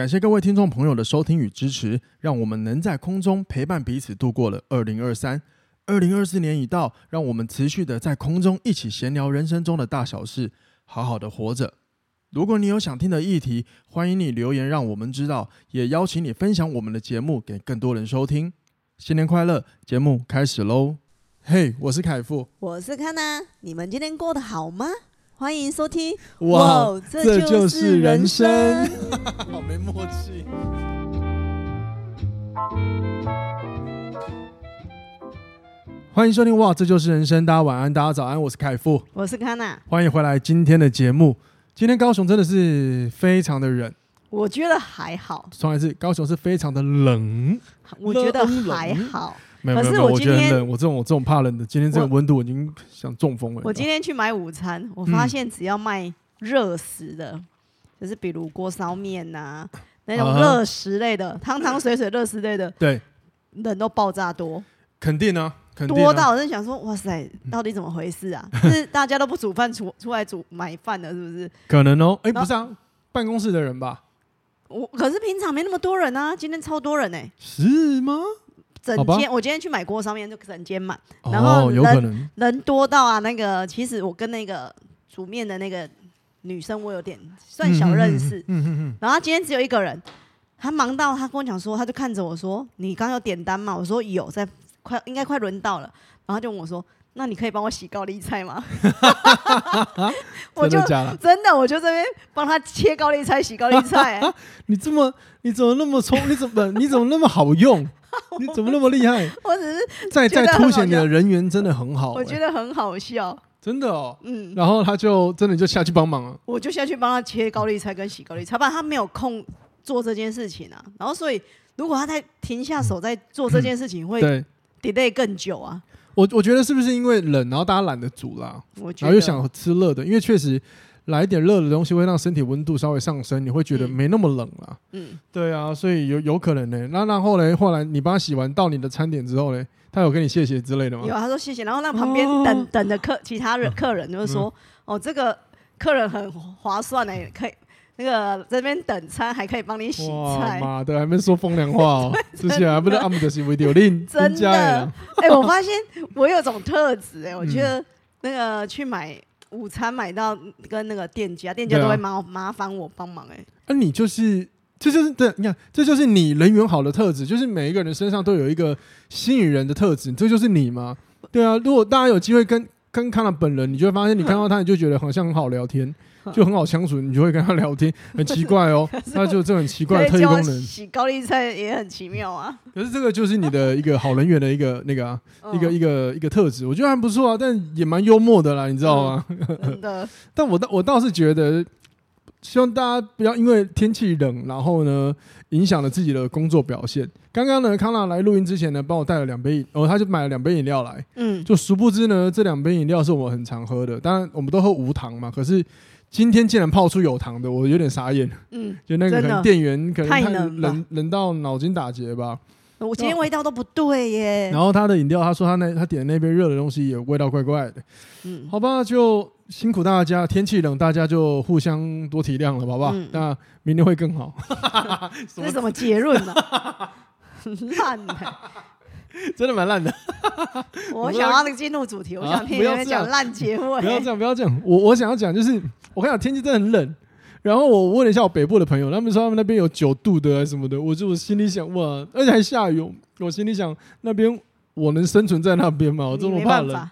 感谢各位听众朋友的收听与支持，让我们能在空中陪伴彼此度过了二零二三。二零二四年已到，让我们持续的在空中一起闲聊人生中的大小事，好好的活着。如果你有想听的议题，欢迎你留言让我们知道，也邀请你分享我们的节目给更多人收听。新年快乐！节目开始喽！嘿，我是凯富，我是康娜，你们今天过得好吗？欢迎收听。哇，哇这就是人生，好没默契。欢迎收听哇，这就是人生。大家晚安，大家早安，我是凯富，我是康娜，欢迎回来今天的节目。今天高雄真的是非常的冷，我觉得还好。上一次高雄是非常的冷，我觉得还好。没有没有，可是我今天我这种我这种怕冷的，今天这个温度我已经想中风了。我今天去买午餐，我发现只要卖热食的，嗯、就是比如锅烧面呐，那种热食类的，汤汤、啊、水水热食类的，对，人都爆炸多。肯定啊。多到我在想说，哇塞，到底怎么回事啊？是大家都不煮饭，出出来煮买饭的，是不是？可能哦，哎，不是啊，办公室的人吧？我可是平常没那么多人啊，今天超多人哎，是吗？整间我今天去买锅，上面就整间满，然后有可能人多到啊，那个其实我跟那个煮面的那个女生，我有点算小认识，嗯嗯嗯，然后今天只有一个人，他忙到他跟我讲说，他就看着我说：“你刚刚有点单吗？”我说：“有，在。”快应该快轮到了，然后就问我说：“那你可以帮我洗高丽菜吗？” 我就真的，我就这边帮他切高丽菜、洗高丽菜。你这么，你怎么那么聪？你怎么，你怎么那么好用？你怎么那么厉害？我只是在在凸显你的人缘真的很好。我觉得很好笑，真的哦。嗯，然后他就真的就下去帮忙了。我就下去帮他切高丽菜跟洗高丽菜，不然他没有空做这件事情啊。然后所以，如果他在停下手在做这件事情，会。delay 更久啊！我我觉得是不是因为冷，然后大家懒得煮啦，然后又想吃热的，因为确实来一点热的东西会让身体温度稍微上升，你会觉得没那么冷了。嗯，对啊，所以有有可能呢、欸。那然后呢，后来你帮他洗完到你的餐点之后呢，他有跟你谢谢之类的吗？有，他说谢谢，然后那旁边等、哦、等的客其他人客人就是说，嗯、哦，这个客人很划算呢、欸，可以。那个这边等餐还可以帮你洗菜，妈的还没说风凉话哦，之前还不是阿姆的是维丢令，真的。哎、欸，我发现我有种特质哎、欸，我觉得那个去买午餐买到跟那个店家，店家都会麻麻烦我帮忙哎、欸。那、啊、你就是这就是对，你看这就是你人缘好的特质，就是每一个人身上都有一个吸引人的特质，这就是你吗？对啊，如果大家有机会跟跟看到本人，你就会发现你看到他，你就觉得好像很好聊天。就很好相处，你就会跟他聊天，很奇怪哦。那就这很奇怪的特异功能。洗高丽菜也很奇妙啊。可是这个就是你的一个好人缘的一个 那个、啊嗯、一个一个一个特质，我觉得还不错啊，但也蛮幽默的啦，你知道吗？嗯、真的。但我倒我倒是觉得，希望大家不要因为天气冷，然后呢影响了自己的工作表现。刚刚呢，康纳来录音之前呢，帮我带了两杯，哦，他就买了两杯饮料来。嗯。就殊不知呢，这两杯饮料是我们很常喝的，当然我们都喝无糖嘛，可是。今天竟然泡出有糖的，我有点傻眼。嗯，就那个可能店员可能太冷，冷到脑筋打结吧。我今天味道都不对耶。然后他的饮料，他说他那他点的那杯热的东西也味道怪怪的。嗯，好吧，就辛苦大家。天气冷，大家就互相多体谅了，好不好？那明天会更好。这是什么结论呢？烂的。真的蛮烂的。我想要那个进入主题，我想听你们讲烂结尾。不要这样，不要这样。我我想要讲就是，我跟你讲，天气真的很冷。然后我问了一下我北部的朋友，他们说他们那边有九度的什么的。我就我心里想，哇，而且还下雨。我心里想，那边我能生存在那边吗？我这么怕冷。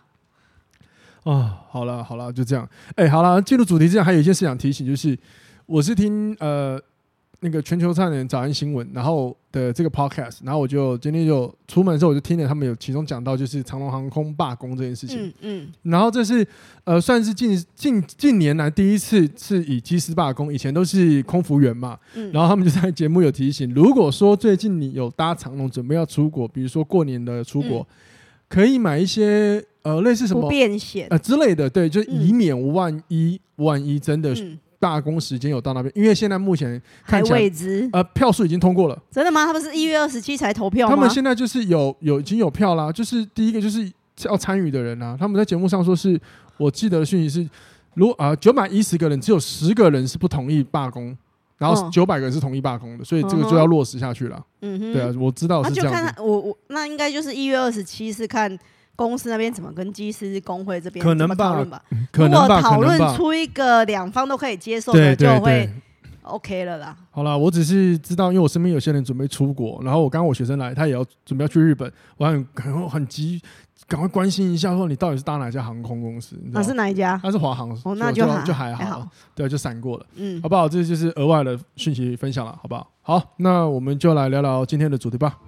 啊，好了好了，就这样。哎，好了，进入主题之前还有一件事想提醒，就是我是听呃。那个全球串联早安新闻，然后的这个 podcast，然后我就今天就出门的时候，我就听了他们有其中讲到，就是长龙航空罢工这件事情。嗯，嗯然后这是呃，算是近近近年来第一次是以机师罢工，以前都是空服员嘛。嗯。然后他们就在节目有提醒，如果说最近你有搭长龙准备要出国，比如说过年的出国，嗯、可以买一些呃类似什么不便险呃之类的，对，就以免万一、嗯、万一真的。嗯罢工时间有到那边，因为现在目前看起来未知，呃，票数已经通过了。真的吗？他们是一月二十七才投票吗？他们现在就是有有已经有票啦，就是第一个就是要参与的人啊。他们在节目上说是，我记得的讯息是，如果啊九百一十个人，只有十个人是不同意罢工然后九百个人是同意罢工的，所以这个就要落实下去了。嗯哼，对啊，我知道是这样。那就看我我那应该就是一月二十七是看公司那边怎么跟机师工会这边可能吧。可能吧，讨论出一个两方都可以接受的，就会 OK 了啦。好了，我只是知道，因为我身边有些人准备出国，然后我刚刚我学生来，他也要准备要去日本，我很很很急。赶快关心一下，说你到底是搭哪家航空公司？那是哪一家？那是华航。哦，那就还就还好，对，就闪过了。嗯，好不好？这就是额外的讯息分享了，好不好？好，那我们就来聊聊今天的主题吧。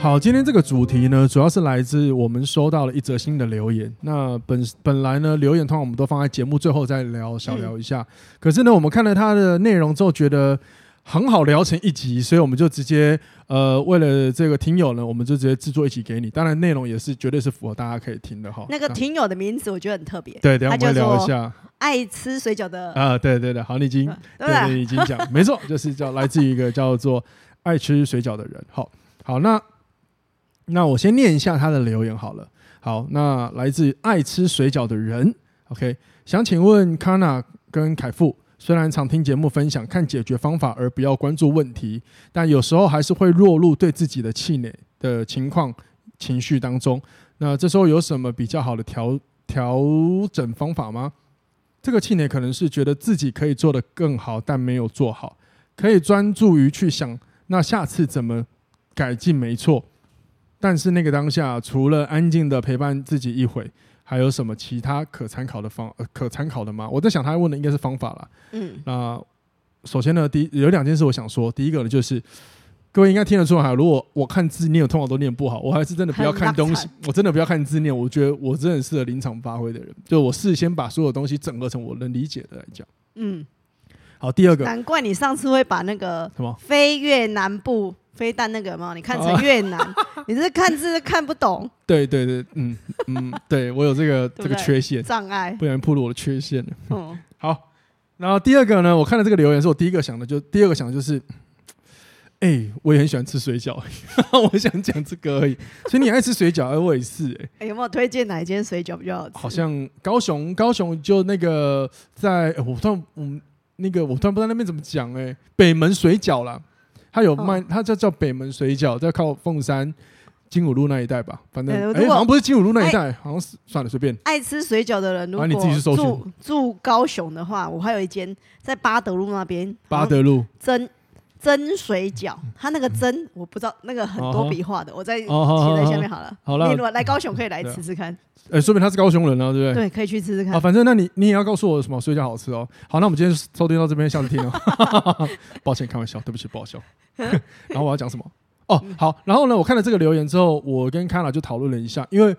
好，今天这个主题呢，主要是来自我们收到了一则新的留言。那本本来呢，留言通常我们都放在节目最后再聊，小聊一下。可是呢，我们看了它的内容之后，觉得。很好聊成一集，所以我们就直接呃，为了这个听友呢，我们就直接制作一集给你。当然内容也是绝对是符合大家可以听的哈。那个听友的名字我觉得很特别，对，等下我们聊一下。爱吃水饺的啊，对对对，好，你已经对，对，对，已经讲没错，就是叫来自于一个叫做爱吃水饺的人。好，好，那那我先念一下他的留言好了。好，那来自爱吃水饺的人，OK，想请问 Kana 跟凯富。虽然常听节目分享看解决方法而不要关注问题，但有时候还是会落入对自己的气馁的情况情绪当中。那这时候有什么比较好的调调整方法吗？这个气馁可能是觉得自己可以做得更好，但没有做好，可以专注于去想那下次怎么改进，没错。但是那个当下，除了安静的陪伴自己一会。还有什么其他可参考的方呃可参考的吗？我在想他问的应该是方法啦。嗯，那首先呢，第一有两件事我想说，第一个呢就是各位应该听得出来，如果我看字念，通常都念不好，我还是真的不要看东西，我真的不要看字念。我觉得我真的适合临场发挥的人，就我事先把所有东西整合成我能理解的来讲。嗯，好，第二个，难怪你上次会把那个什么飞越南部。飞弹那个吗？你看成越南，啊、你是看字看不懂。对对对，嗯嗯，对我有这个 这个缺陷障碍，不然暴露我的缺陷了。嗯，好。然后第二个呢，我看到这个留言是我第一个想的，就第二个想的就是，哎、欸，我也很喜欢吃水饺，我想讲这个而已。所以你爱吃水饺，哎我也是、欸。哎、欸，有没有推荐哪一间水饺比较好吃？好像高雄，高雄就那个在，我突然，嗯，那个我突然不知道那边怎么讲，哎，北门水饺啦。他有卖，他叫叫北门水饺，在靠凤山金武路那一带吧。反正哎、欸，好像不是金武路那一带，欸、好像是算了，随便。爱吃水饺的人，如果住住高雄的话，我还有一间在八德路那边。八德路真真水饺，他那个蒸我不知道，那个很多笔画的，我再写在下面好了。好了，你如果来高雄可以来吃吃看。哎、欸，说明他是高雄人啊，对不对？对，可以去吃吃看。啊，反正那你你也要告诉我什么水饺好吃哦。好，那我们今天收听到这边，下次听哦。抱歉，开玩笑，对不起，不好笑。然后我要讲什么？哦，好。然后呢，我看了这个留言之后，我跟 Kana 就讨论了一下，因为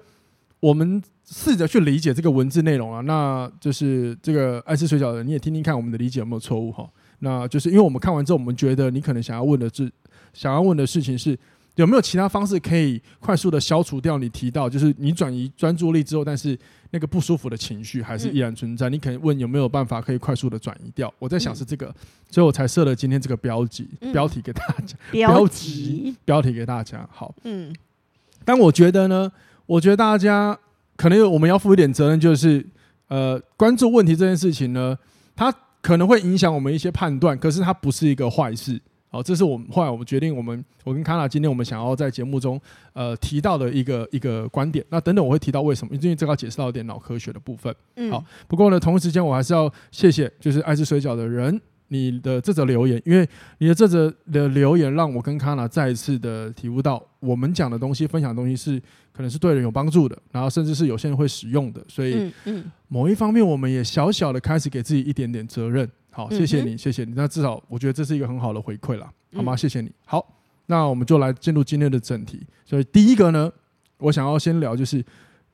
我们试着去理解这个文字内容啊。那就是这个爱吃水饺的人，你也听听看，我们的理解有没有错误哈？那就是因为我们看完之后，我们觉得你可能想要问的是，想要问的事情是。有没有其他方式可以快速的消除掉你提到，就是你转移专注力之后，但是那个不舒服的情绪还是依然存在？嗯、你可能问有没有办法可以快速的转移掉？我在想是这个，嗯、所以我才设了今天这个标记标题给大家。标题标题给大家。好，嗯。但我觉得呢，我觉得大家可能我们要负一点责任，就是呃，关注问题这件事情呢，它可能会影响我们一些判断，可是它不是一个坏事。好，这是我们后来我们决定，我们我跟 Kana 今天我们想要在节目中呃提到的一个一个观点。那等等我会提到为什么，因为这个要解释到一点脑科学的部分。嗯，好，不过呢，同一时间我还是要谢谢，就是爱吃水饺的人，你的这则留言，因为你的这则的留言让我跟 Kana 再一次的体悟到，我们讲的东西、分享的东西是可能是对人有帮助的，然后甚至是有些人会使用的，所以嗯，某一方面我们也小小的开始给自己一点点责任。好，谢谢你，谢谢你。那至少我觉得这是一个很好的回馈了，好吗？谢谢你。好，那我们就来进入今天的正题。所以第一个呢，我想要先聊就是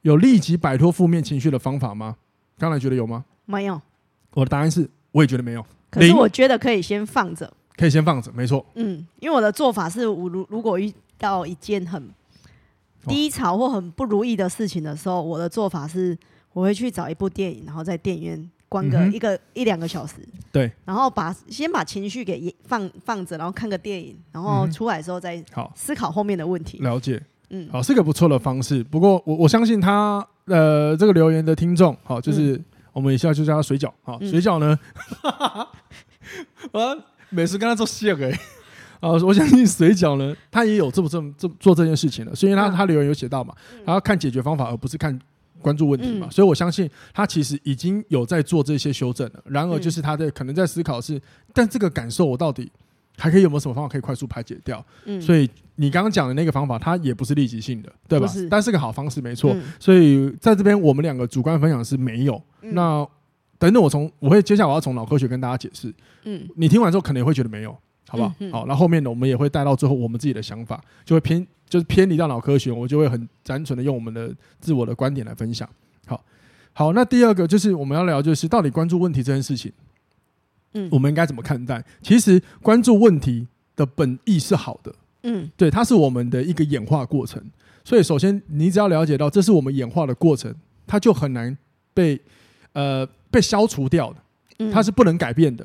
有立即摆脱负面情绪的方法吗？刚才觉得有吗？没有。我的答案是，我也觉得没有。可是我觉得可以先放着，可以先放着，没错。嗯，因为我的做法是，我如如果遇到一件很低潮或很不如意的事情的时候，我的做法是，我会去找一部电影，然后在电影院。关个一个、嗯、一两个小时，对，然后把先把情绪给放放着，然后看个电影，然后出来之后再好。思考后面的问题。了解，嗯，好，是个不错的方式。不过我我相信他呃这个留言的听众，好，就是、嗯、我们一下就叫它水饺啊。水饺呢，我 每次跟他做谢给 啊，我相信水饺呢，他也有这么这么这做这件事情了，所以他他留言有写到嘛，他要看解决方法，而不是看关注问题嘛，所以我相信他其实已经有在做这些修正了。然而，就是他在可能在思考是，但这个感受我到底。还可以有没有什么方法可以快速排解掉？嗯，所以你刚刚讲的那个方法，它也不是立即性的，对吧？是但是个好方式，没错。嗯、所以在这边，我们两个主观分享是没有。嗯、那等等，我从我会接下来我要从脑科学跟大家解释。嗯，你听完之后可能也会觉得没有，好不好？好，那后，后面呢，我们也会带到最后我们自己的想法，就会偏就是偏离到脑科学，我就会很单纯的用我们的自我的观点来分享。好，好，那第二个就是我们要聊，就是到底关注问题这件事情。嗯，我们应该怎么看待？其实关注问题的本意是好的，嗯，对，它是我们的一个演化过程。所以，首先你只要了解到这是我们演化的过程，它就很难被呃被消除掉的，它是不能改变的，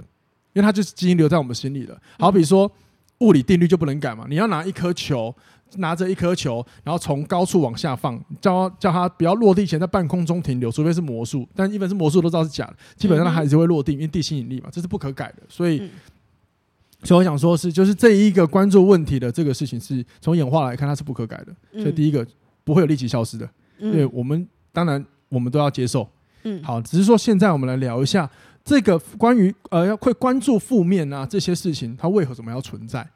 因为它就是基因留在我们心里了。好比说物理定律就不能改嘛，你要拿一颗球。拿着一颗球，然后从高处往下放，叫叫他不要落地前在半空中停留，除非是魔术。但一般是魔术都知道是假的，基本上他还是会落地，因为地心引力嘛，这是不可改的。所以，所以我想说的是，就是这一个关注问题的这个事情，是从演化来看它是不可改的。所以第一个不会有立即消失的，因为我们当然我们都要接受。嗯，好，只是说现在我们来聊一下这个关于呃要会关注负面啊这些事情，它为何怎么要存在？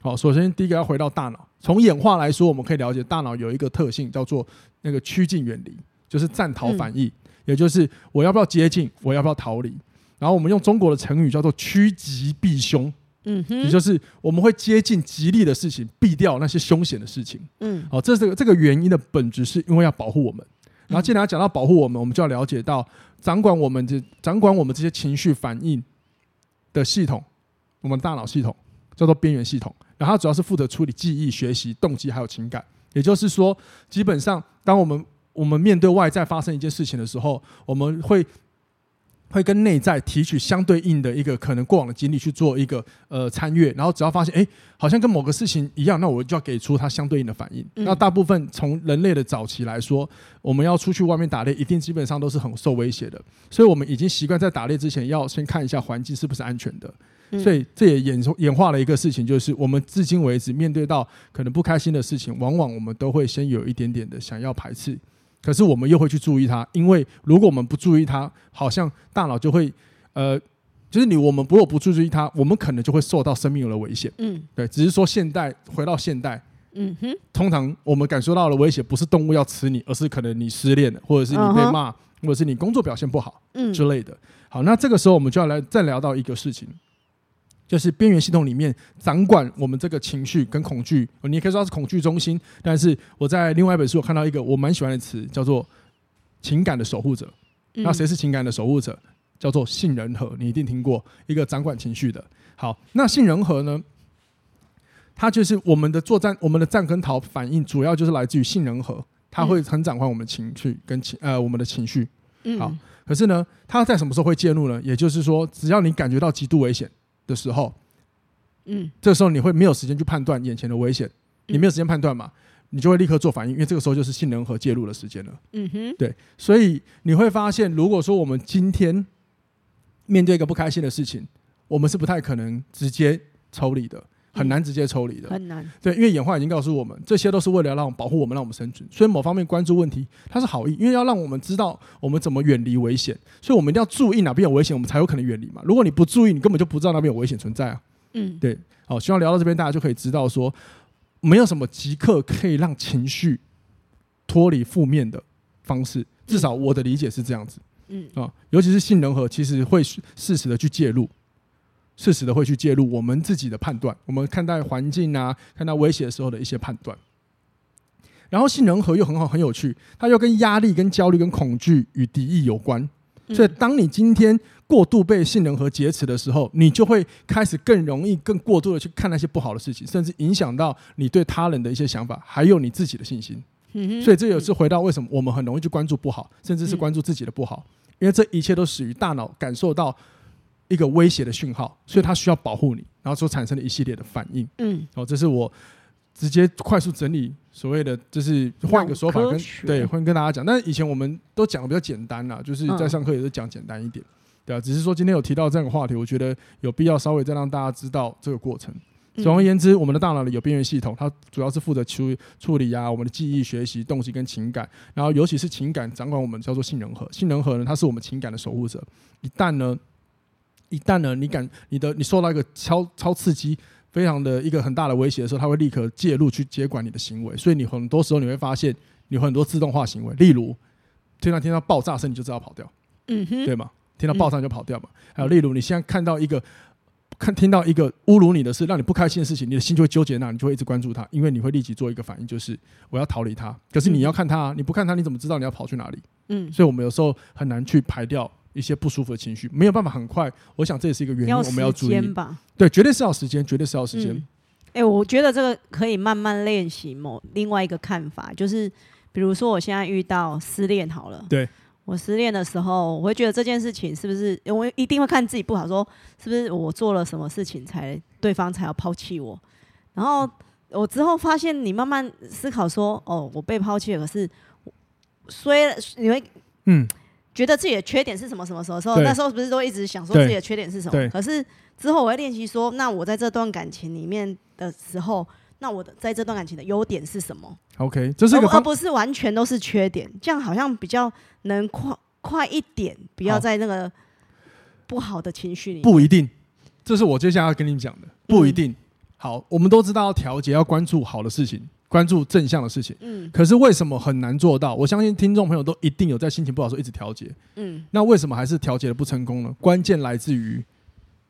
好，首先第一个要回到大脑。从演化来说，我们可以了解大脑有一个特性，叫做那个趋近远离，就是战逃反应，嗯、也就是我要不要接近，我要不要逃离。然后我们用中国的成语叫做趋吉避凶，嗯哼，也就是我们会接近吉利的事情，避掉那些凶险的事情。嗯，好，这是这个这个原因的本质，是因为要保护我们。然后既然要讲到保护我们，我们就要了解到掌管我们这掌管我们这些情绪反应的系统，我们大脑系统叫做边缘系统。然后主要是负责处理记忆、学习、动机还有情感。也就是说，基本上，当我们我们面对外在发生一件事情的时候，我们会会跟内在提取相对应的一个可能过往的经历去做一个呃参阅。然后只要发现哎，好像跟某个事情一样，那我就要给出它相对应的反应。嗯、那大部分从人类的早期来说，我们要出去外面打猎，一定基本上都是很受威胁的。所以我们已经习惯在打猎之前要先看一下环境是不是安全的。所以这也演演化了一个事情，就是我们至今为止面对到可能不开心的事情，往往我们都会先有一点点的想要排斥，可是我们又会去注意它，因为如果我们不注意它，好像大脑就会呃，就是你我们如果不注意它，我们可能就会受到生命的危险。嗯，对，只是说现代回到现代，嗯哼，通常我们感受到的危险不是动物要吃你，而是可能你失恋了，或者是你被骂，或者是你工作表现不好，嗯之类的。好，那这个时候我们就要来再聊到一个事情。就是边缘系统里面掌管我们这个情绪跟恐惧，你也可以说它是恐惧中心。但是我在另外一本书我看到一个我蛮喜欢的词，叫做情感的守护者。那谁是情感的守护者？叫做杏仁核，你一定听过一个掌管情绪的。好，那杏仁核呢？它就是我们的作战，我们的战跟逃反应主要就是来自于杏仁核，它会很掌管我们的情绪跟情呃我们的情绪。好，可是呢，它在什么时候会介入呢？也就是说，只要你感觉到极度危险。的时候，嗯，这时候你会没有时间去判断眼前的危险，你没有时间判断嘛，你就会立刻做反应，因为这个时候就是性能核介入的时间了。嗯哼，对，所以你会发现，如果说我们今天面对一个不开心的事情，我们是不太可能直接抽离的。很难直接抽离的，很难。对，因为演化已经告诉我们，这些都是为了让保护我们，让我们生存。所以某方面关注问题，它是好意，因为要让我们知道我们怎么远离危险。所以我们一定要注意哪边有危险，我们才有可能远离嘛。如果你不注意，你根本就不知道那边有危险存在啊。嗯，对。好，希望聊到这边，大家就可以知道说，没有什么即刻可以让情绪脱离负面的方式。至少我的理解是这样子。嗯啊，尤其是性仁和，其实会适时的去介入。适时的会去介入我们自己的判断，我们看待环境啊，看待威胁的时候的一些判断。然后性能核又很好，很有趣，它又跟压力、跟焦虑、跟恐惧与敌意有关。所以，当你今天过度被性能核劫持的时候，你就会开始更容易、更过度的去看那些不好的事情，甚至影响到你对他人的一些想法，还有你自己的信心。所以，这也是回到为什么我们很容易去关注不好，甚至是关注自己的不好，因为这一切都始于大脑感受到。一个威胁的讯号，所以它需要保护你，然后所产生的一系列的反应。嗯，哦，这是我直接快速整理所谓的，就是换一个说法跟对，会跟大家讲。但是以前我们都讲的比较简单啦，就是在上课也是讲简单一点，对啊。只是说今天有提到这样的话题，我觉得有必要稍微再让大家知道这个过程。总而言之，我们的大脑里有边缘系统，它主要是负责处处理啊我们的记忆、学习、动机跟情感，然后尤其是情感掌管我们叫做杏仁核。杏仁核呢，它是我们情感的守护者。一旦呢，一旦呢，你感你的你受到一个超超刺激，非常的一个很大的威胁的时候，它会立刻介入去接管你的行为。所以你很多时候你会发现，你有很多自动化行为，例如听到听到爆炸声你就知道跑掉，嗯哼，对吗？听到爆炸就跑掉嘛。还有例如你现在看到一个。看听到一个侮辱你的事，让你不开心的事情，你的心就会纠结那，你就会一直关注他，因为你会立即做一个反应，就是我要逃离他。可是你要看他啊，你不看他，你怎么知道你要跑去哪里？嗯，所以我们有时候很难去排掉一些不舒服的情绪，没有办法很快。我想这也是一个原因，我们要注意吧。对，绝对是要时间，绝对是要时间。哎、嗯欸，我觉得这个可以慢慢练习。某另外一个看法就是，比如说我现在遇到失恋好了，对。我失恋的时候，我会觉得这件事情是不是，我一定会看自己不好，说是不是我做了什么事情才对方才要抛弃我。然后我之后发现，你慢慢思考说，哦，我被抛弃了，可是虽然你会嗯觉得自己的缺点是什么什么什么时候，那时候不是都一直想说自己的缺点是什么？可是之后我会练习说，那我在这段感情里面的时候。那我的在这段感情的优点是什么？OK，这是一个而不是完全都是缺点，这样好像比较能快快一点，不要在那个不好的情绪里。不一定，这是我接下来要跟你讲的，不一定。嗯、好，我们都知道要调节，要关注好的事情，关注正向的事情。嗯。可是为什么很难做到？我相信听众朋友都一定有在心情不好的时候一直调节。嗯。那为什么还是调节的不成功呢？关键来自于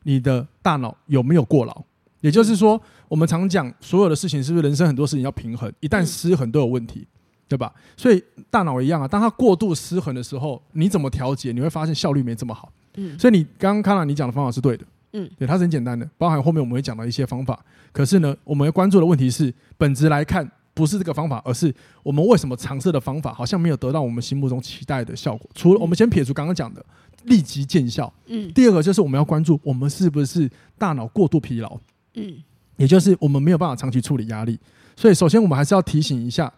你的大脑有没有过劳。也就是说，我们常讲所有的事情是不是人生很多事情要平衡？一旦失衡都有问题，对吧？所以大脑一样啊，当它过度失衡的时候，你怎么调节？你会发现效率没这么好。嗯，所以你刚刚看到你讲的方法是对的。嗯，对，它是很简单的，包含后面我们会讲到一些方法。可是呢，我们要关注的问题是，本质来看不是这个方法，而是我们为什么尝试的方法好像没有得到我们心目中期待的效果？除了我们先撇除刚刚讲的立即见效，嗯，第二个就是我们要关注我们是不是大脑过度疲劳。嗯，也就是我们没有办法长期处理压力，所以首先我们还是要提醒一下，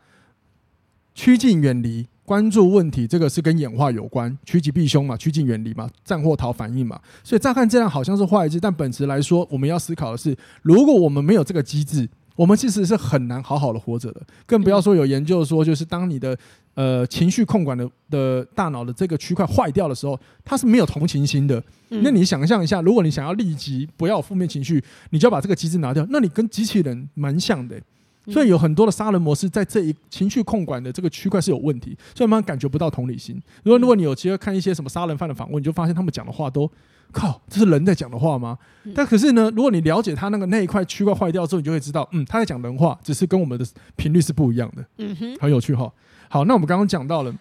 趋近远离，关注问题，这个是跟演化有关，趋吉避凶嘛，趋近远离嘛，战或逃反应嘛。所以乍看这样好像是坏事，但本质来说，我们要思考的是，如果我们没有这个机制，我们其实是很难好好的活着的。更不要说有研究说，就是当你的呃情绪控管的的大脑的这个区块坏掉的时候，它是没有同情心的。嗯、那你想象一下，如果你想要立即不要负面情绪，你就要把这个机制拿掉。那你跟机器人蛮像的、欸，所以有很多的杀人模式在这一情绪控管的这个区块是有问题，所以慢慢感觉不到同理心。如果如果你有机会看一些什么杀人犯的访问，你就发现他们讲的话都靠，这是人在讲的话吗？但可是呢，如果你了解他那个那一块区块坏掉之后，你就会知道，嗯，他在讲人话，只是跟我们的频率是不一样的。嗯哼，很有趣哈。好，那我们刚刚讲到了，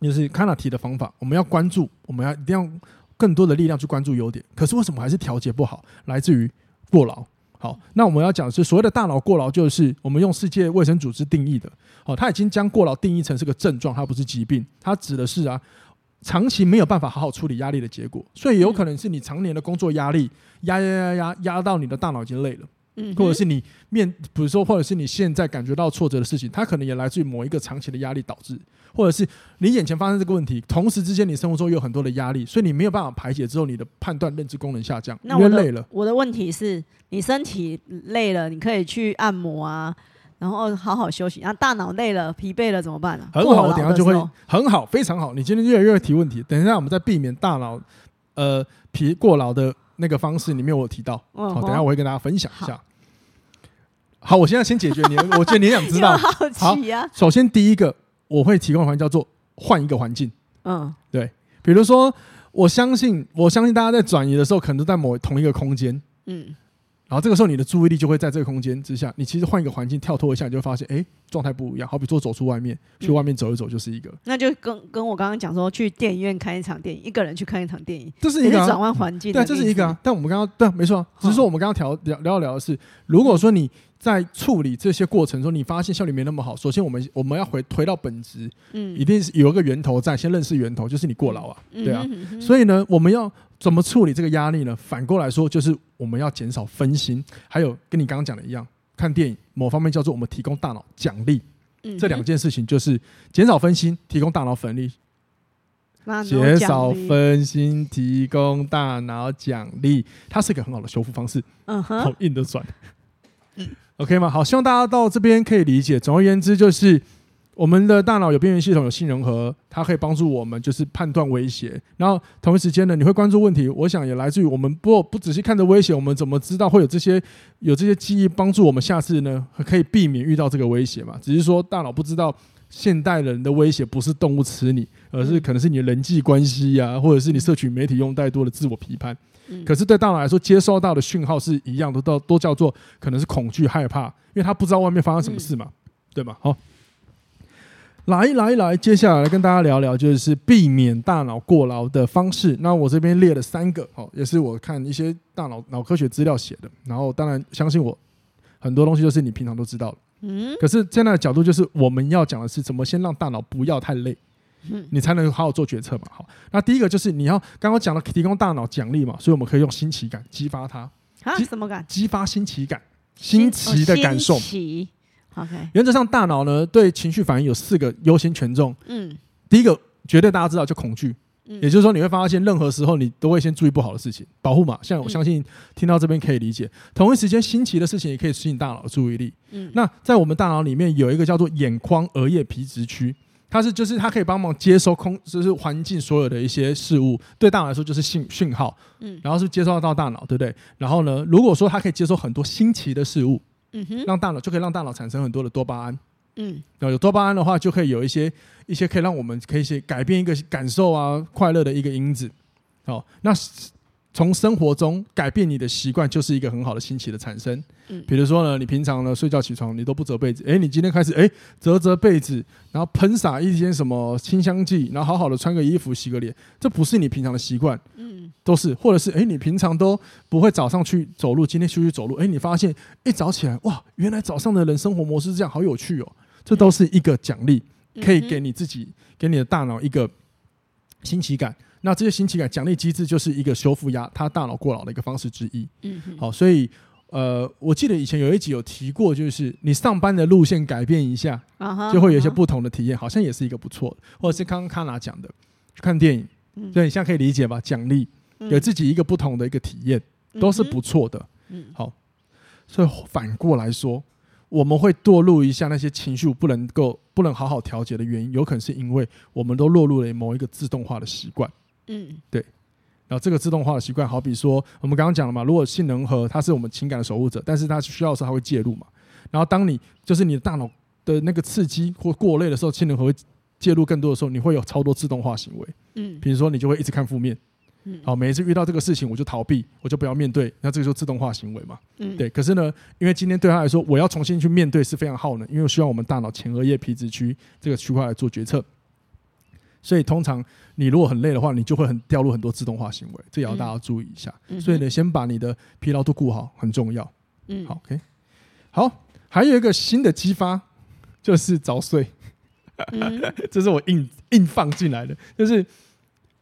就是康纳提的方法，我们要关注，我们要一定要。更多的力量去关注优点，可是为什么还是调节不好？来自于过劳。好，那我们要讲的是所谓的大脑过劳，就是我们用世界卫生组织定义的。好，它已经将过劳定义成是个症状，它不是疾病。它指的是啊，长期没有办法好好处理压力的结果。所以有可能是你常年的工作压力压压压压压到你的大脑已经累了。或者是你面，比如说，或者是你现在感觉到挫折的事情，它可能也来自于某一个长期的压力导致，或者是你眼前发生这个问题，同时之间你生活中有很多的压力，所以你没有办法排解之后，你的判断认知功能下降，因为累了。我的问题是你身体累了，你可以去按摩啊，然后好好休息。然后大脑累了、疲惫了怎么办呢？很好，我等下就会很好，非常好。你今天越来越提问题，等一下我们再避免大脑呃疲过劳的那个方式里面，我有提到。好，等下我会跟大家分享一下。好，我现在先解决你。我觉得你想知道，好奇啊。首先，第一个我会提供的环境叫做换一个环境。嗯，对。比如说，我相信，我相信大家在转移的时候，可能都在某同一个空间。嗯。然后这个时候，你的注意力就会在这个空间之下。你其实换一个环境，跳脱一下，你就会发现，哎，状态不一样。好比说，走出外面，去外面走一走，就是一个。那就跟跟我刚刚讲说，去电影院看一场电影，一个人去看一场电影，这是一个转换环境。对，这是一个啊。但我们刚刚对，没错，只是说我们刚刚聊聊聊聊的是，如果说你。在处理这些过程中，你发现效率没那么好。首先，我们我们要回推到本质，嗯，一定是有一个源头在，先认识源头，就是你过劳啊，对啊。所以呢，我们要怎么处理这个压力呢？反过来说，就是我们要减少分心，还有跟你刚刚讲的一样，看电影，某方面叫做我们提供大脑奖励。嗯、这两件事情就是减少分心，提供大脑粉力。减少分心，提供大脑奖励，它是一个很好的修复方式。嗯哼，好硬的转。嗯 ，OK 吗？好，希望大家到这边可以理解。总而言之，就是我们的大脑有边缘系统，有杏仁核，它可以帮助我们就是判断威胁。然后同一时间呢，你会关注问题，我想也来自于我们不不仔细看着威胁，我们怎么知道会有这些有这些记忆帮助我们下次呢可以避免遇到这个威胁嘛？只是说大脑不知道。现代人的威胁不是动物吃你，而是可能是你的人际关系呀、啊，或者是你社群媒体用太多的自我批判。可是对大脑来说，接收到的讯号是一样的，都都叫做可能是恐惧、害怕，因为他不知道外面发生什么事嘛，对吗？好，来来来，接下来跟大家聊聊，就是避免大脑过劳的方式。那我这边列了三个，好，也是我看一些大脑脑科学资料写的。然后当然相信我，很多东西就是你平常都知道的。嗯，可是现在的角度就是我们要讲的是怎么先让大脑不要太累，嗯，你才能好好做决策嘛。好，那第一个就是你要刚刚讲了提供大脑奖励嘛，所以我们可以用新奇感激发它。啊？什么感？激发新奇感，新奇的感受。新奇。OK。原则上，大脑呢对情绪反应有四个优先权重。嗯。第一个绝对大家知道就恐惧。也就是说，你会发现任何时候你都会先注意不好的事情，保护嘛。像我相信听到这边可以理解，同一时间新奇的事情也可以吸引大脑的注意力。嗯，那在我们大脑里面有一个叫做眼眶额叶皮质区，它是就是它可以帮忙接收空就是环境所有的一些事物，对大脑来说就是信讯号。嗯，然后是接收到大脑，对不对？然后呢，如果说它可以接收很多新奇的事物，嗯哼，让大脑就可以让大脑产生很多的多巴胺。嗯，那有多巴胺的话，就可以有一些一些可以让我们可以去改变一个感受啊，快乐的一个因子。好，那从生活中改变你的习惯，就是一个很好的新奇的产生。嗯，比如说呢，你平常呢睡觉起床你都不折被子，哎，你今天开始哎折折被子，然后喷洒一些什么清香剂，然后好好的穿个衣服洗个脸，这不是你平常的习惯。嗯，都是，或者是哎你平常都不会早上去走路，今天出去走路，哎，你发现一早起来哇，原来早上的人生活模式是这样，好有趣哦。这都是一个奖励，可以给你自己，给你的大脑一个新奇感。那这些新奇感奖励机制就是一个修复压他大脑过劳的一个方式之一。嗯，好，所以呃，我记得以前有一集有提过，就是你上班的路线改变一下，就会有一些不同的体验，好像也是一个不错的。或者是刚刚卡娜讲的，去看电影，所以你现在可以理解吧？奖励给自己一个不同的一个体验，都是不错的。嗯，好，所以反过来说。我们会堕入一下那些情绪不能够不能好好调节的原因，有可能是因为我们都落入了某一个自动化的习惯。嗯，对。然后这个自动化的习惯，好比说我们刚刚讲了嘛，如果性能核它是我们情感的守护者，但是它需要的时候它会介入嘛。然后当你就是你的大脑的那个刺激或过累的时候，杏仁核会介入更多的时候，你会有超多自动化行为。嗯，比如说你就会一直看负面。好，每一次遇到这个事情，我就逃避，我就不要面对，那这个就自动化行为嘛。嗯，对。可是呢，因为今天对他来说，我要重新去面对是非常耗能，因为需要我们大脑前额叶皮质区这个区块来做决策。所以通常你如果很累的话，你就会很掉入很多自动化行为，这也要大家注意一下。所以呢，先把你的疲劳度顾好很重要。嗯，好，OK。好，还有一个新的激发就是早睡，这是我硬硬放进来的，就是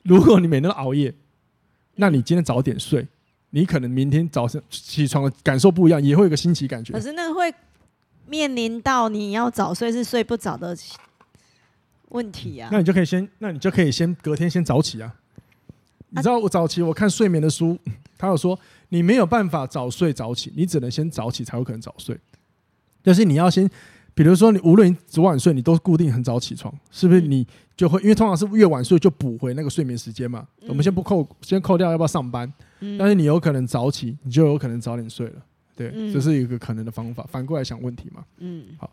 如果你每天都熬夜。那你今天早点睡，你可能明天早上起床的感受不一样，也会有个新奇感觉。可是那会面临到你要早睡是睡不着的问题啊。那你就可以先，那你就可以先隔天先早起啊。你知道我早起我看睡眠的书，他有说你没有办法早睡早起，你只能先早起才有可能早睡。就是你要先。比如说，你无论你早晚睡，你都固定很早起床，是不是？你就会因为通常是越晚睡就补回那个睡眠时间嘛。我们先不扣，先扣掉要不要上班？但是你有可能早起，你就有可能早点睡了。对，这是一个可能的方法。反过来想问题嘛。嗯，好，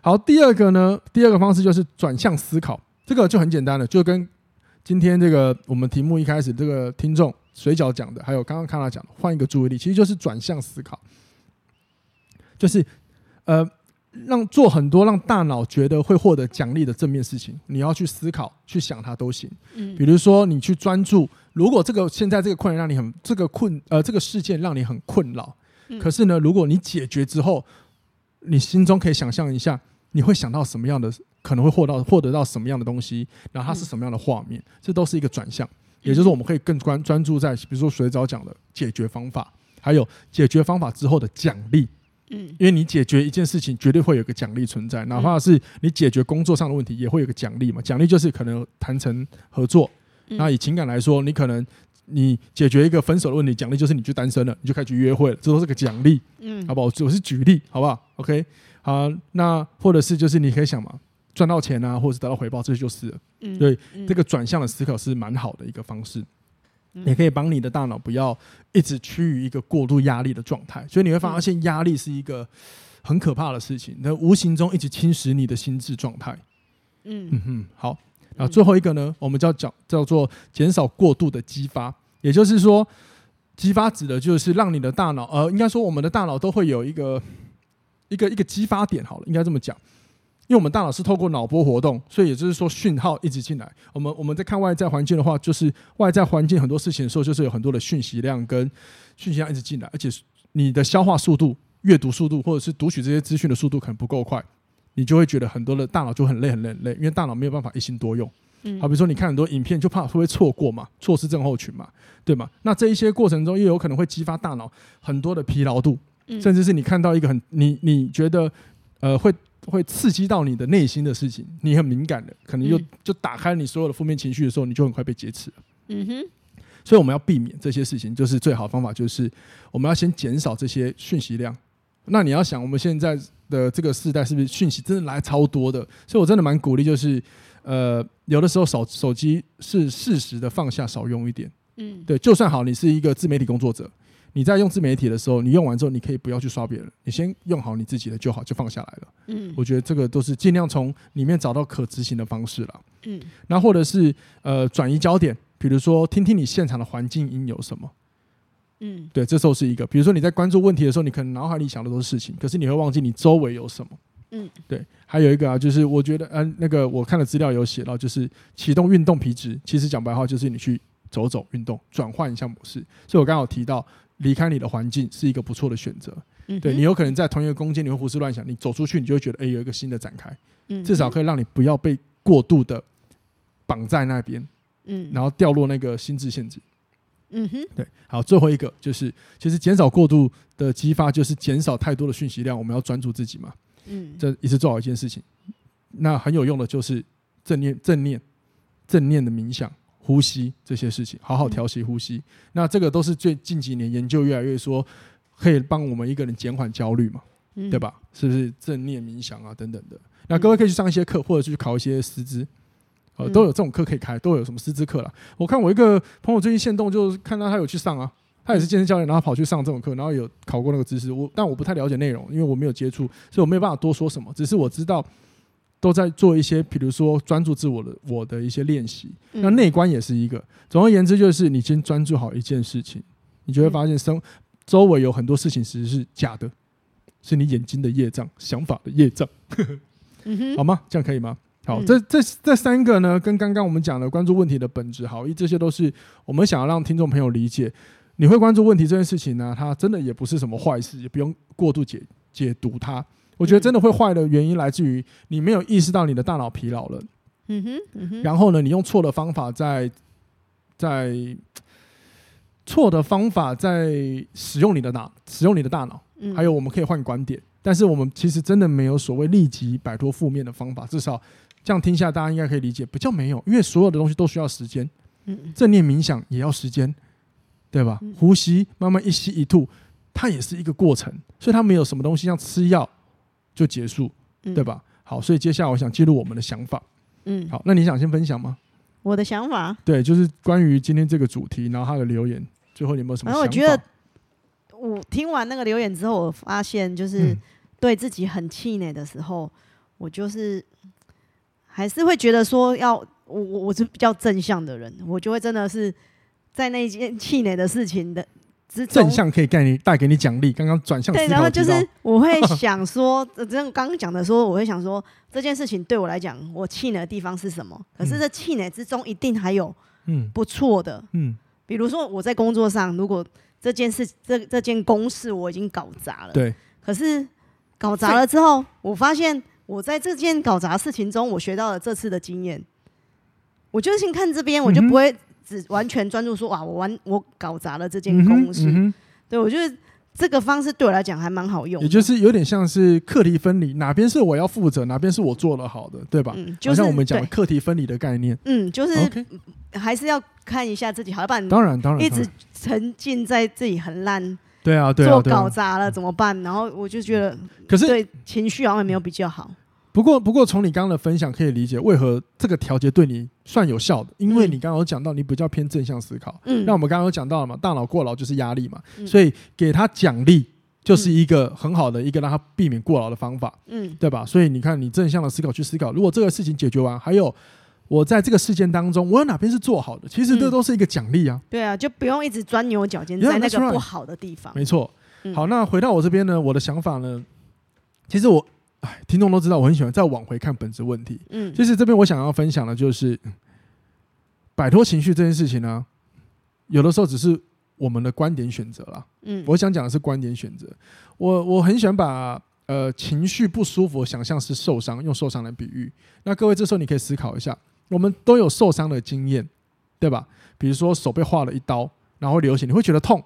好。第二个呢，第二个方式就是转向思考，这个就很简单了，就跟今天这个我们题目一开始这个听众水饺讲的，还有刚刚看他讲的，换一个注意力，其实就是转向思考，就是呃。让做很多让大脑觉得会获得奖励的正面事情，你要去思考、去想它都行。嗯，比如说你去专注，如果这个现在这个困难让你很这个困呃这个事件让你很困扰，可是呢，如果你解决之后，你心中可以想象一下，你会想到什么样的可能会获到获得到什么样的东西，然后它是什么样的画面，这都是一个转向。也就是，我们可以更专专注在比如说水藻讲的解决方法，还有解决方法之后的奖励。嗯，因为你解决一件事情，绝对会有个奖励存在，哪怕是你解决工作上的问题，也会有个奖励嘛。奖励就是可能谈成合作。那以情感来说，你可能你解决一个分手的问题，奖励就是你就单身了，你就开始去约会了，这都是个奖励。嗯，好不好？我是举例，好不好？OK，好，那或者是就是你可以想嘛，赚到钱啊，或者是得到回报，这就是了。嗯，对，这个转向的思考是蛮好的一个方式。也可以帮你的大脑不要一直趋于一个过度压力的状态，所以你会发现压力是一个很可怕的事情，那无形中一直侵蚀你的心智状态。嗯嗯哼，好，然后最后一个呢，我们叫讲叫做减少过度的激发，也就是说，激发指的就是让你的大脑，呃，应该说我们的大脑都会有一个一个一个激发点，好了，应该这么讲。因为我们大脑是透过脑波活动，所以也就是说讯号一直进来。我们我们在看外在环境的话，就是外在环境很多事情的时候，就是有很多的讯息量跟讯息量一直进来，而且你的消化速度、阅读速度或者是读取这些资讯的速度可能不够快，你就会觉得很多的大脑就很累很累很累，因为大脑没有办法一心多用。嗯，好比如说你看很多影片，就怕会不会错过嘛，错失症候群嘛，对吗？那这一些过程中，又有可能会激发大脑很多的疲劳度，甚至是你看到一个很你你觉得呃会。会刺激到你的内心的事情，你很敏感的，可能就就打开你所有的负面情绪的时候，你就很快被劫持了。嗯哼，所以我们要避免这些事情，就是最好的方法就是我们要先减少这些讯息量。那你要想，我们现在的这个世代是不是讯息真的来超多的？所以我真的蛮鼓励，就是呃，有的时候手手机是适时的放下，少用一点。嗯，对，就算好，你是一个自媒体工作者。你在用自媒体的时候，你用完之后，你可以不要去刷别人，你先用好你自己的就好，就放下来了。嗯，我觉得这个都是尽量从里面找到可执行的方式了。嗯，那或者是呃转移焦点，比如说听听你现场的环境音有什么。嗯，对，这时候是一个，比如说你在关注问题的时候，你可能脑海里想的都是事情，可是你会忘记你周围有什么。嗯，对，还有一个啊，就是我觉得，嗯、呃，那个我看的资料有写到，就是启动运动皮质，其实讲白话就是你去走走运动，转换一下模式。所以我刚刚有提到。离开你的环境是一个不错的选择，嗯，对，你有可能在同一个空间，你会胡思乱想，你走出去，你就会觉得，哎，有一个新的展开，嗯，至少可以让你不要被过度的绑在那边，嗯，然后掉落那个心智陷阱，嗯哼，对，好，最后一个就是，其实减少过度的激发，就是减少太多的讯息量，我们要专注自己嘛，嗯，这也是做好一件事情，那很有用的就是正念、正念、正念的冥想。呼吸这些事情，好好调息呼吸。嗯、那这个都是最近几年研究越来越说，可以帮我们一个人减缓焦虑嘛，嗯、对吧？是不是正念冥想啊等等的？那各位可以去上一些课，或者去考一些师资，呃，嗯、都有这种课可以开，都有什么师资课啦。我看我一个朋友最近现动，就看到他有去上啊，他也是健身教练，然后跑去上这种课，然后有考过那个知识。我但我不太了解内容，因为我没有接触，所以我没有办法多说什么。只是我知道。都在做一些，比如说专注自我的我的一些练习。那内观也是一个。总而言之，就是你先专注好一件事情，你就会发现生周围有很多事情其实是假的，是你眼睛的业障、想法的业障。好吗？这样可以吗？好，这这这三个呢，跟刚刚我们讲的关注问题的本质、好意，这些都是我们想要让听众朋友理解。你会关注问题这件事情呢，它真的也不是什么坏事，也不用过度解解读它。我觉得真的会坏的原因来自于你没有意识到你的大脑疲劳了，嗯哼，嗯哼，然后呢，你用错的方法在在错的方法在使用你的脑，使用你的大脑，还有我们可以换观点，但是我们其实真的没有所谓立即摆脱负面的方法，至少这样听下大家应该可以理解，不叫没有，因为所有的东西都需要时间，正念冥想也要时间，对吧？呼吸慢慢一吸一吐，它也是一个过程，所以它没有什么东西像吃药。就结束，对吧？好，所以接下来我想记录我们的想法。嗯，好，那你想先分享吗？我的想法，对，就是关于今天这个主题，然后他的留言，最后你有没有什么想法？我觉得我听完那个留言之后，我发现就是对自己很气馁的时候，我就是还是会觉得说要我我我是比较正向的人，我就会真的是在那件气馁的事情的。正向可以带你带给你奖励。刚刚转向对，然后就是我会 想说，这刚刚讲的说，我会想说这件事情对我来讲，我气馁的地方是什么？可是这气馁之中一定还有嗯不错的嗯，比如说我在工作上，如果这件事这这件公事我已经搞砸了，对，可是搞砸了之后，我发现我在这件搞砸事情中，我学到了这次的经验，我就先看这边，我就不会。只完全专注说哇，我完我搞砸了这件公事，嗯嗯、对我觉得这个方式对我来讲还蛮好用，也就是有点像是课题分离，哪边是我要负责，哪边是我做了好的，对吧？嗯，就像我们讲的课题分离的概念。嗯，就是还是要看一下自己，好，要不然当然当然一直沉浸在自己很烂，对啊，对啊，做搞砸了怎么办？然后我就觉得，可是对情绪好像没有比较好。不过，不过从你刚刚的分享可以理解，为何这个调节对你算有效的，因为你刚刚有讲到你比较偏正向思考。嗯，那我们刚刚有讲到了嘛，大脑过劳就是压力嘛，嗯、所以给他奖励就是一个很好的一个让他避免过劳的方法。嗯，对吧？所以你看，你正向的思考去思考，如果这个事情解决完，还有我在这个事件当中，我有哪边是做好的，其实这都是一个奖励啊、嗯。对啊，就不用一直钻牛角尖在那个不好的地方。没错。好，那回到我这边呢，我的想法呢，其实我。哎，听众都知道我很喜欢再往回看本质问题。嗯，其实这边我想要分享的就是，摆脱情绪这件事情呢，有的时候只是我们的观点选择了。嗯，我想讲的是观点选择。我我很喜欢把呃情绪不舒服想象是受伤，用受伤来比喻。那各位这时候你可以思考一下，我们都有受伤的经验，对吧？比如说手被划了一刀，然后流血，你会觉得痛，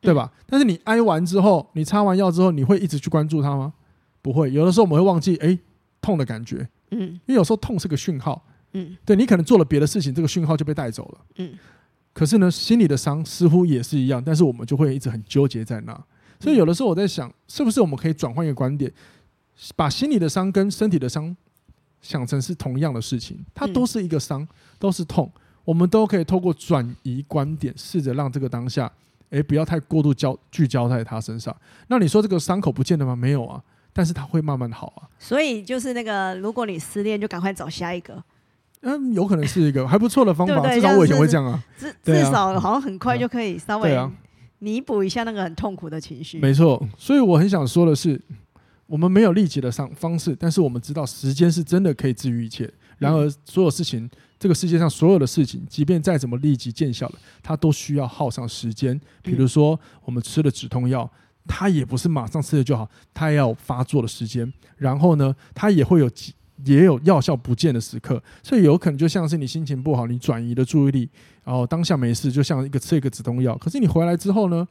对吧？但是你挨完之后，你擦完药之后，你会一直去关注它吗？不会，有的时候我们会忘记，哎、欸，痛的感觉，嗯，因为有时候痛是个讯号，嗯，对你可能做了别的事情，这个讯号就被带走了，嗯，可是呢，心里的伤似乎也是一样，但是我们就会一直很纠结在那，所以有的时候我在想，是不是我们可以转换一个观点，把心里的伤跟身体的伤想成是同样的事情，它都是一个伤，都是痛，我们都可以透过转移观点，试着让这个当下，诶、欸，不要太过度焦聚焦在他身上。那你说这个伤口不见了吗？没有啊。但是它会慢慢好啊，所以就是那个，如果你失恋，就赶快找下一个。嗯，有可能是一个还不错的方法，对对对，至少我以前会这样啊。至至少好像很快就可以稍微弥补一下那个很痛苦的情绪。没错，所以我很想说的是，我们没有立即的上方式，但是我们知道时间是真的可以治愈一切。然而，所有事情，这个世界上所有的事情，即便再怎么立即见效了，它都需要耗上时间。比如说，我们吃了止痛药。它也不是马上吃了就好，它也要发作的时间。然后呢，它也会有也有药效不见的时刻，所以有可能就像是你心情不好，你转移的注意力，然后当下没事，就像一个吃一个止痛药。可是你回来之后呢，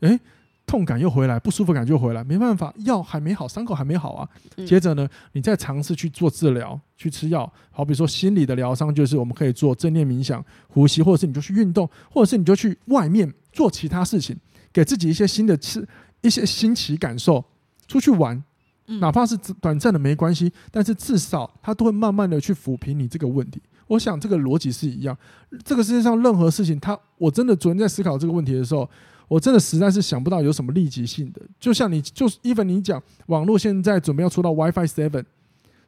诶，痛感又回来，不舒服感就回来，没办法，药还没好，伤口还没好啊。接着呢，你再尝试去做治疗，去吃药。好比说心理的疗伤，就是我们可以做正念冥想、呼吸，或者是你就去运动，或者是你就去外面做其他事情，给自己一些新的吃。一些新奇感受，出去玩，哪怕是短暂的没关系，但是至少它都会慢慢的去抚平你这个问题。我想这个逻辑是一样。这个世界上任何事情，它我真的昨天在思考这个问题的时候，我真的实在是想不到有什么立即性的。就像你，就是 even 你讲网络现在准备要出到 WiFi Seven，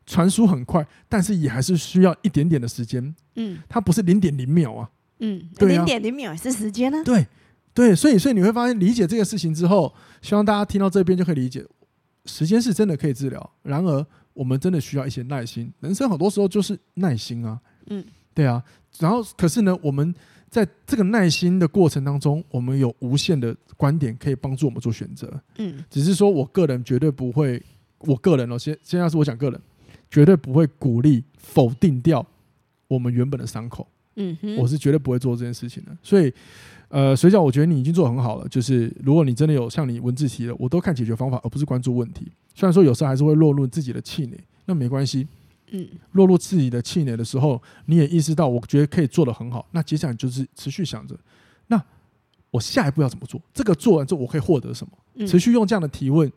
传输很快，但是也还是需要一点点的时间。嗯，它不是零点零秒啊。嗯，零点零秒也是时间呢。对。对，所以所以你会发现，理解这个事情之后，希望大家听到这边就可以理解，时间是真的可以治疗。然而，我们真的需要一些耐心。人生很多时候就是耐心啊，嗯，对啊。然后，可是呢，我们在这个耐心的过程当中，我们有无限的观点可以帮助我们做选择。嗯，只是说我个人绝对不会，我个人哦，现现在是我讲个人，绝对不会鼓励否定掉我们原本的伤口。嗯哼，我是绝对不会做这件事情的。所以。呃，水饺，我觉得你已经做得很好了。就是如果你真的有像你文字提的，我都看解决方法，而不是关注问题。虽然说有时候还是会落入自己的气馁，那没关系。嗯，落入自己的气馁的时候，你也意识到，我觉得可以做得很好。那接下来就是持续想着，那我下一步要怎么做？这个做完之后，我可以获得什么？持续用这样的提问，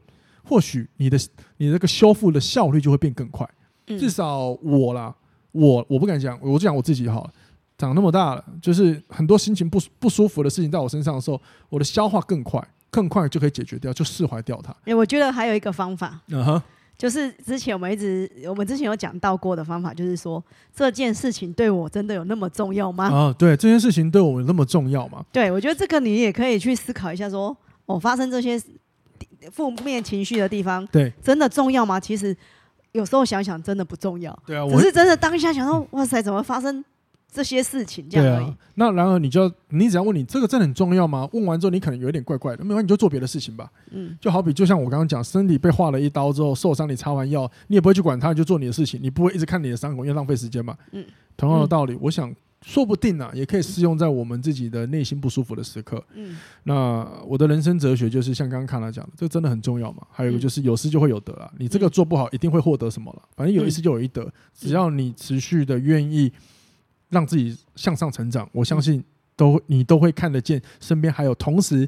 或许你的你这个修复的效率就会变更快。至少我啦，我我不敢讲，我就讲我自己好了。长那么大了，就是很多心情不不舒服的事情在我身上的时候，我的消化更快，更快就可以解决掉，就释怀掉它。哎，我觉得还有一个方法，嗯哼，就是之前我们一直我们之前有讲到过的方法，就是说这件事情对我真的有那么重要吗？啊，对，这件事情对我有那么重要吗？对，我觉得这个你也可以去思考一下说，说哦，发生这些负面情绪的地方，对，真的重要吗？其实有时候想想，真的不重要。对啊，我是真的当下想到，哇塞，怎么发生？这些事情这样而已。啊，那然而你就你只要问你这个真的很重要吗？问完之后你可能有一点怪怪的，没关系，你就做别的事情吧。嗯，就好比就像我刚刚讲，身体被划了一刀之后受伤，你擦完药，你也不会去管它，你就做你的事情，你不会一直看你的伤口，因为浪费时间嘛。嗯，同样的道理，我想说不定啊，也可以适用在我们自己的内心不舒服的时刻。嗯，那我的人生哲学就是像刚刚看他讲的，这真的很重要嘛。还有一个就是有失就会有得啊，你这个做不好，一定会获得什么了？反正有一失就有一得，只要你持续的愿意让自己向上成长，我相信都你都会看得见，身边还有同时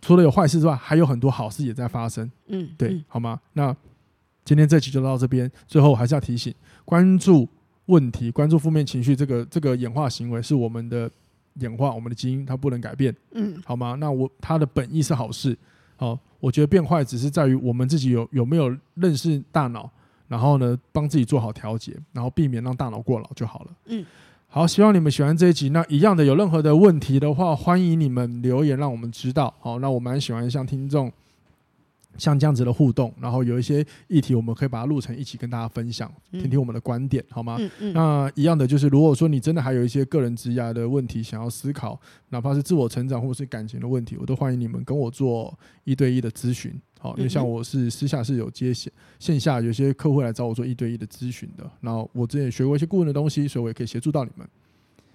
除了有坏事之外，还有很多好事也在发生。嗯，对，好吗？那今天这期就到这边，最后还是要提醒关注。问题，关注负面情绪，这个这个演化行为是我们的演化，我们的基因它不能改变，嗯，好吗？那我它的本意是好事，好，我觉得变坏只是在于我们自己有有没有认识大脑，然后呢，帮自己做好调节，然后避免让大脑过劳就好了，嗯，好，希望你们喜欢这一集。那一样的，有任何的问题的话，欢迎你们留言让我们知道。好，那我蛮喜欢像听众。像这样子的互动，然后有一些议题，我们可以把它录成一起跟大家分享，听听我们的观点，好吗？嗯嗯、那一样的就是，如果说你真的还有一些个人职涯的问题想要思考，哪怕是自我成长或是感情的问题，我都欢迎你们跟我做一对一的咨询。好，因为像我是私下是有接线，线下有些客户来找我做一对一的咨询的。然后我之前也学过一些顾问的东西，所以我也可以协助到你们。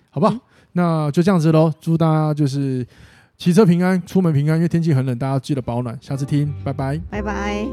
好吧，那就这样子喽。祝大家就是骑车平安，出门平安。因为天气很冷，大家记得保暖。下次听，拜拜，拜拜。